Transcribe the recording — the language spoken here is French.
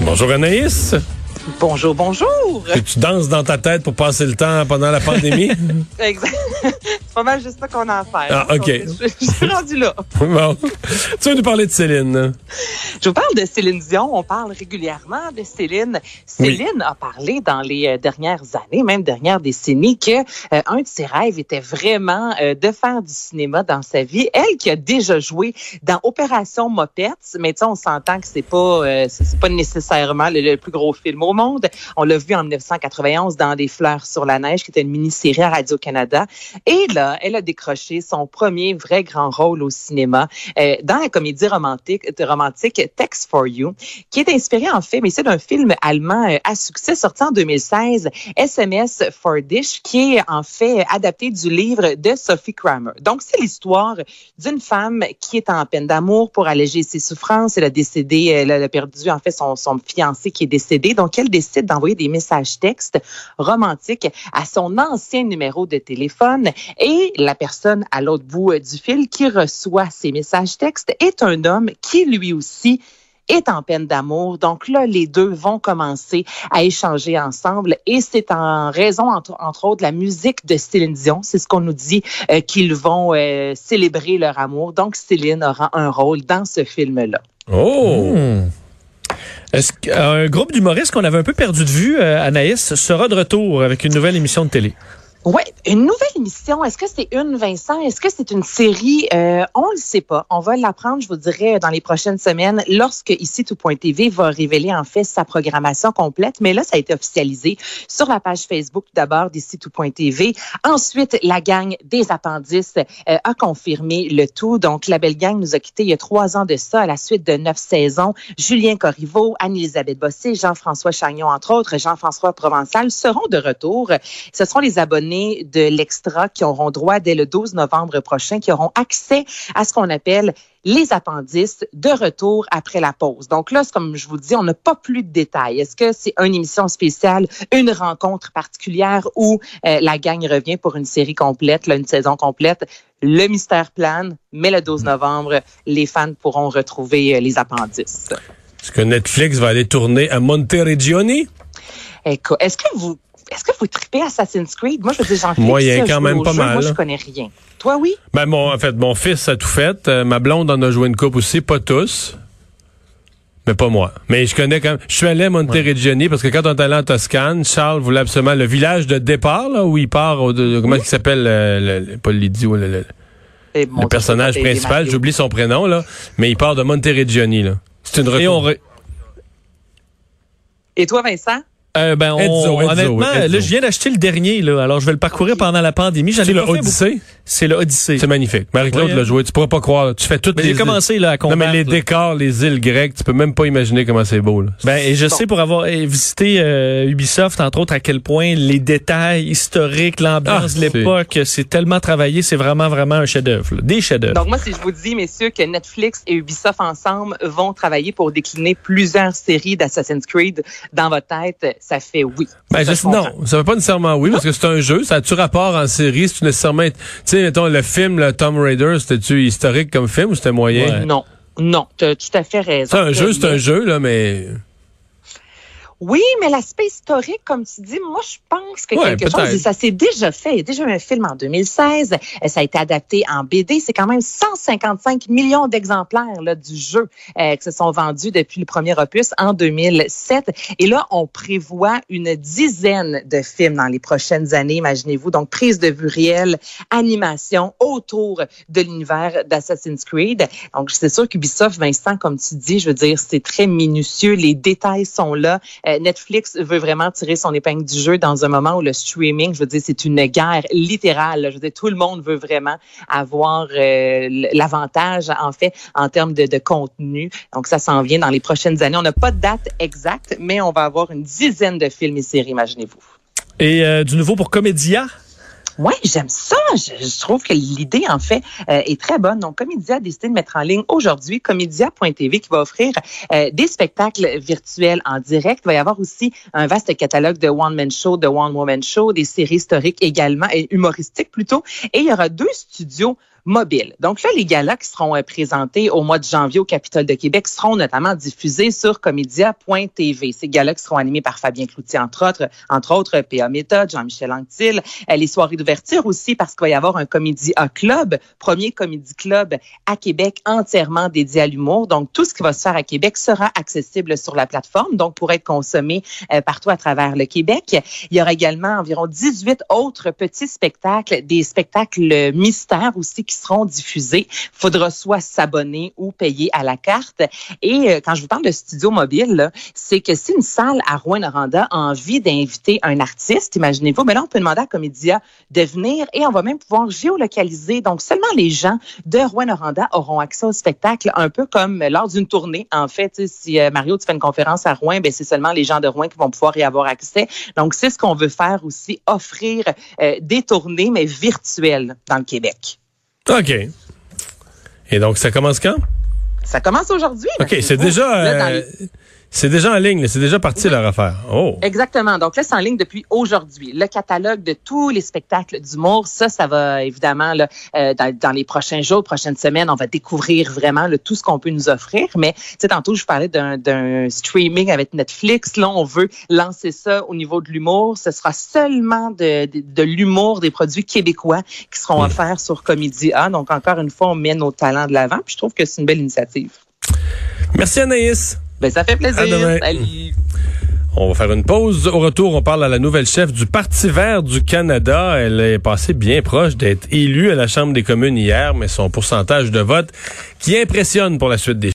Bonjour Anaïs. Bonjour, bonjour. Que tu danses dans ta tête pour passer le temps pendant la pandémie? Exact. Pas mal juste ça qu'on a à faire. Ah, OK. Je, je suis rendu là. bon. Tu veux nous parler de Céline? Je vous parle de Céline Dion. On parle régulièrement de Céline. Céline a parlé dans les euh, dernières années, même dernières décennies, que euh, un de ses rêves était vraiment euh, de faire du cinéma dans sa vie. Elle qui a déjà joué dans Opération Mopettes, mais tu sais, on s'entend que c'est pas euh, c'est pas nécessairement le, le plus gros film au monde. On l'a vu en 1991 dans Des fleurs sur la neige, qui était une mini-série à Radio-Canada. Et là, elle a décroché son premier vrai grand rôle au cinéma euh, dans la comédie romantique, romantique Text for You, qui est inspirée en fait, mais c'est d'un film allemand euh, à succès sorti en 2016, SMS for Dish, qui est en fait adapté du livre de Sophie Kramer. Donc, c'est l'histoire d'une femme qui est en peine d'amour pour alléger ses souffrances. Elle a décédé, elle a perdu en fait son, son fiancé qui est décédé. Donc, elle décide d'envoyer des messages textes romantiques à son ancien numéro de téléphone et la personne à l'autre bout euh, du fil qui reçoit ces messages textes est un homme qui lui aussi est en peine d'amour. Donc là, les deux vont commencer à échanger ensemble et c'est en raison, entre, entre autres, de la musique de Céline Dion. C'est ce qu'on nous dit euh, qu'ils vont euh, célébrer leur amour. Donc Céline aura un rôle dans ce film-là. Oh! Est-ce qu'un groupe d'humoristes qu'on avait un peu perdu de vue, euh, Anaïs, sera de retour avec une nouvelle émission de télé? Oui, une nouvelle émission. Est-ce que c'est une, Vincent? Est-ce que c'est une série? Euh, on ne le sait pas. On va l'apprendre, je vous dirais, dans les prochaines semaines, lorsque ici Tout.tv va révéler en fait sa programmation complète. Mais là, ça a été officialisé sur la page Facebook d'abord d'ici Tout.tv. Ensuite, la gang des appendices euh, a confirmé le tout. Donc, la belle gang nous a quittés il y a trois ans de ça, à la suite de neuf saisons. Julien Corriveau, Anne-Elisabeth Bossé, Jean-François Chagnon, entre autres, Jean-François Provençal seront de retour. Ce seront les abonnés de l'Extra qui auront droit dès le 12 novembre prochain, qui auront accès à ce qu'on appelle les appendices de retour après la pause. Donc là, comme je vous dis, on n'a pas plus de détails. Est-ce que c'est une émission spéciale, une rencontre particulière ou euh, la gang revient pour une série complète, là, une saison complète? Le mystère plane, mais le 12 novembre, les fans pourront retrouver euh, les appendices. Est-ce que Netflix va aller tourner à Monteriggioni? Écoute, Est-ce que vous est-ce que vous tripez Assassin's Creed? Moi, je veux dire, j'en fais quand même pas jeu. mal, Moi, je connais rien. Toi, oui? Ben, mon, en fait, mon fils a tout fait. Euh, ma blonde en a joué une coupe aussi, pas tous. Mais pas moi. Mais je connais quand même. Je suis allé à Monteriggioni parce que quand on est allé en Toscane, Charles voulait absolument le village de départ, là, où il part, au- de- comment il s'appelle, euh, le, le- pas l'idiot, le, le- Eh, le personnage principal, j'oublie son prénom, là, mais il part de Monteriggioni, là. C'est une Et on, retour. re- Et toi, Vincent? Euh, ben, on- honnêtement, là, je viens d'acheter le dernier, là. Alors, je vais le parcourir pendant la pandémie. C'est le. Odyssée. C'est le Odyssée. C'est magnifique. Marie-Claude Oui, l'a joué. Tu pourras pas croire. Tu fais toutes Mais les j'ai commencé, là, à Non, combattre. mais les là. décors, les îles grecques, tu peux même pas imaginer comment c'est beau, là. Ben, et je Bon. sais pour avoir euh, visité euh, Ubisoft, entre autres, à quel point les détails historiques, l'ambiance Ah, de l'époque, c'est tellement travaillé, c'est vraiment, vraiment un chef-d'œuvre. Des chefs-d'œuvre. Donc, moi, si je vous dis, messieurs, que Netflix et Ubisoft ensemble vont travailler pour décliner plusieurs séries d'Assassin's Creed dans votre tête, ça fait oui. Ben, Ça, je- non, ça veut pas nécessairement oui, parce que c'est un jeu. Ça a-tu rapport en série? C'est nécessairement, tu sais, mettons, le film, le Tomb Raider, c'était-tu historique comme film ou c'était moyen? Ouais. Non, non, tu as tout à fait raison. C'est un jeu, c'est un jeu, là, mais. Oui, mais l'aspect historique, comme tu dis, moi, je pense que Ouais, quelque chose, et ça s'est déjà fait. Il y a déjà eu un film en 2016. euh, Ça a été adapté en BD. C'est quand même 155 millions d'exemplaires là, du jeu euh, qui se sont vendus depuis le premier opus en 2007. Et là, on prévoit une dizaine de films dans les prochaines années, imaginez-vous. Donc, prise de vue réelle, animation autour de l'univers d'Assassin's Creed. Donc, c'est sûr qu'Ubisoft, Vincent, comme tu dis, je veux dire, c'est très minutieux. Les détails sont là. Netflix veut vraiment tirer son épingle du jeu dans un moment où le streaming, je veux dire, c'est une guerre littérale. Je veux dire, tout le monde veut vraiment avoir l'avantage, en fait, en termes de, de contenu. Donc, ça s'en vient dans les prochaines années. On n'a pas de date exacte, mais on va avoir une dizaine de films et séries, imaginez-vous. Et euh, du nouveau pour Comédia? Oui, j'aime ça. Je, trouve que l'idée, en fait, euh, est très bonne. Donc, Comédia a décidé de mettre en ligne aujourd'hui Comédia.tv qui va offrir euh, des spectacles virtuels en direct. Il va y avoir aussi un vaste catalogue de one-man show, de one-woman show, des séries historiques également, et humoristiques plutôt. Et il y aura deux studios mobile. Donc là, les galas qui seront euh, présentés au mois de janvier au Capitole de Québec seront notamment diffusés sur comédia.tv. Ces galas qui seront animés par Fabien Cloutier, entre autres, entre autres P.A. Méthode, Jean-Michel Anctil, euh, les soirées d'ouverture aussi parce qu'il va y avoir un Comédia Club, premier comédie club à Québec entièrement dédié à l'humour. Donc tout ce qui va se faire à Québec sera accessible sur la plateforme, donc pour être consommé euh, partout à travers le Québec. Il y aura également environ 18 autres petits spectacles, des spectacles mystères aussi qui seront diffusés. Il faudra soit s'abonner ou payer à la carte. Et euh, quand je vous parle de studio mobile, c'est que si une salle à Rouen-Noranda a envie d'inviter un artiste, imaginez-vous, mais là, on peut demander à Comédia de venir et on va même pouvoir géolocaliser. Donc, seulement les gens de Rouen-Noranda auront accès au spectacle, un peu comme lors d'une tournée. En fait, si euh, Mario, tu fais une conférence à Rouen, ben c'est seulement les gens de Rouen qui vont pouvoir y avoir accès. Donc, c'est ce qu'on veut faire aussi, offrir euh, des tournées, mais virtuelles dans le Québec. OK. Et donc, ça commence quand? Ça commence aujourd'hui. OK, c'est déjà... C'est déjà en ligne, c'est déjà parti leur affaire. Oh. Exactement. Donc là, c'est en ligne depuis aujourd'hui. Le catalogue de tous les spectacles d'humour, ça, ça va évidemment là, euh, dans, les prochains jours, prochaines semaines, on va découvrir vraiment tout ce qu'on peut nous offrir. Mais tu sais, tantôt, je parlais d'un streaming avec Netflix. Là, on veut lancer ça au niveau de l'humour. Ce sera seulement de, de, l'humour des produits québécois qui seront hmm. offerts sur Comédia. Donc, encore une fois, on met nos talents de l'avant. Puis je trouve que c'est une belle initiative. Merci Anaïs. Ben, ça fait plaisir. Salut. On va faire une pause. Au retour, on parle à la nouvelle chef du Parti vert du Canada. Elle est passée bien proche d'être élue à la Chambre des communes hier, mais son pourcentage de vote qui impressionne pour la suite des